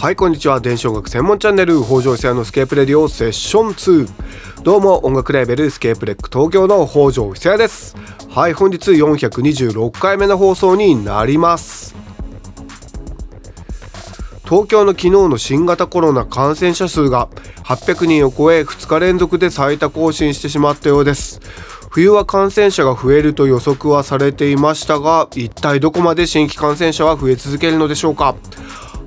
はいこんにちは。電子音楽専門チャンネル北条久也のスケープレディオセッション2どうも音楽レーベルスケープレック東京の北条久也です。はい本日426回目の放送になります。東京の昨日の新型コロナ感染者数が800人を超え2日連続で最多更新してしまったようです。冬は感染者が増えると予測はされていましたが一体どこまで新規感染者は増え続けるのでしょうか。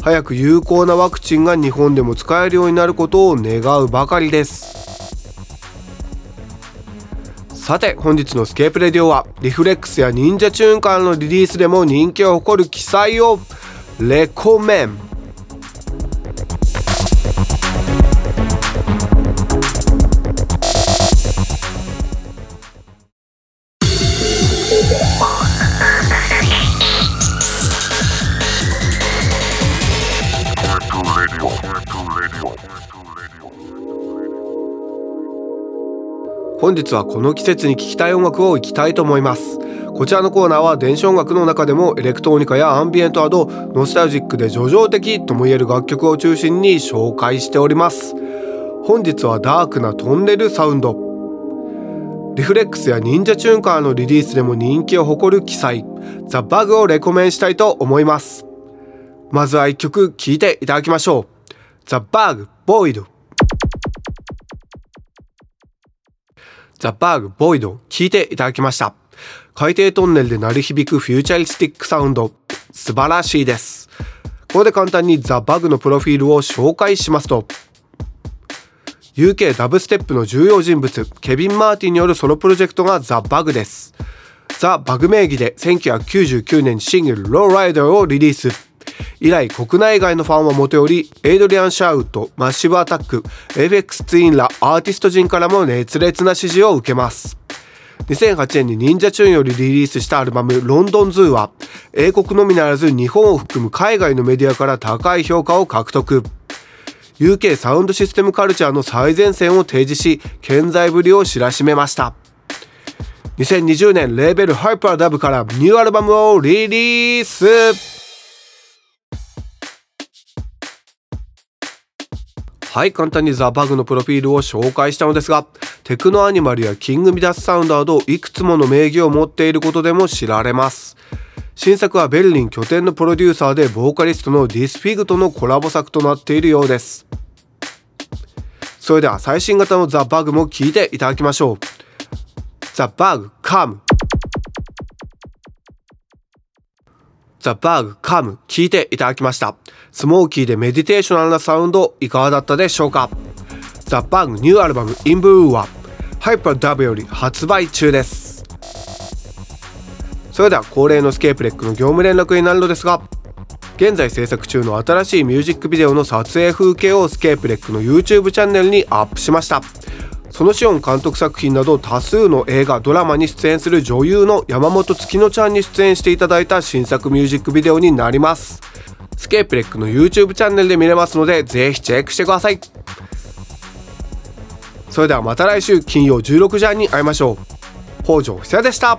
早く有効なワクチンが日本でも使えるようになることを願うばかりです。さて本日のスケープレディオはリフレックスや忍者チューンからのリリースでも人気を誇る記載をレコメン。本日はこの季節に聴きたい音楽をいきたいと思います。こちらのコーナーは電子音楽の中でもエレクトロニカやアンビエントなどノスタルジックで叙情的ともいえる楽曲を中心に紹介しております。本日はダークなトンネルサウンド。リフレックスや忍者チューンカーのリリースでも人気を誇る記載ザ・バグをレコメンしたいと思います。まずは一曲聴いていただきましょう。ザ・バグ・ボイドザ・バグ・ボイド聞いていただきました。海底トンネルで鳴り響くフューチャリスティックサウンド、素晴らしいです。ここで簡単にザ・バグのプロフィールを紹介しますと、UK ダブステップの重要人物、ケビン・マーティンによるソロプロジェクトがザ・バグです。ザ・バグ名義で1999年シングルローライダーをリリース。以来国内外のファンはもとよりエイドリアン・シャウトマッシブ・アタック FX ツインらアーティスト陣からも熱烈な支持を受けます。2008年にニンジャ・チューンよりリリースしたアルバム「ロンドンズー」は英国のみならず日本を含む海外のメディアから高い評価を獲得。UK サウンドシステムカルチャーの最前線を提示し健在ぶりを知らしめました。2020年レーベルハイパーダブからニューアルバムをリリース。はい簡単にザ・バグのプロフィールを紹介したのですがテクノアニマルやキング・ミダス・サウンドなどいくつもの名義を持っていることでも知られます。新作はベルリン拠点のプロデューサーでボーカリストのディスフィグとのコラボ作となっているようです。それでは最新型のザ・バグも聞いていただきましょう。ザ・バグカム。ザ・バグカム聞いていただきました。スモーキーでメディテーショナルなサウンドいかがだったでしょうか？ザ・バーグニューアルバムインブーはハイパーダブより発売中です。それでは恒例のスケープレックの業務連絡になるのですが現在制作中の新しいミュージックビデオの撮影風景をスケープレックの YouTube チャンネルにアップしました。そのシオン監督作品など多数の映画ドラマに出演する女優の山本月乃ちゃんに出演していただいた新作ミュージックビデオになります。スケープレックの YouTube チャンネルで見れますのでぜひチェックしてください。それではまた来週金曜16時半に会いましょう。北条久也でした。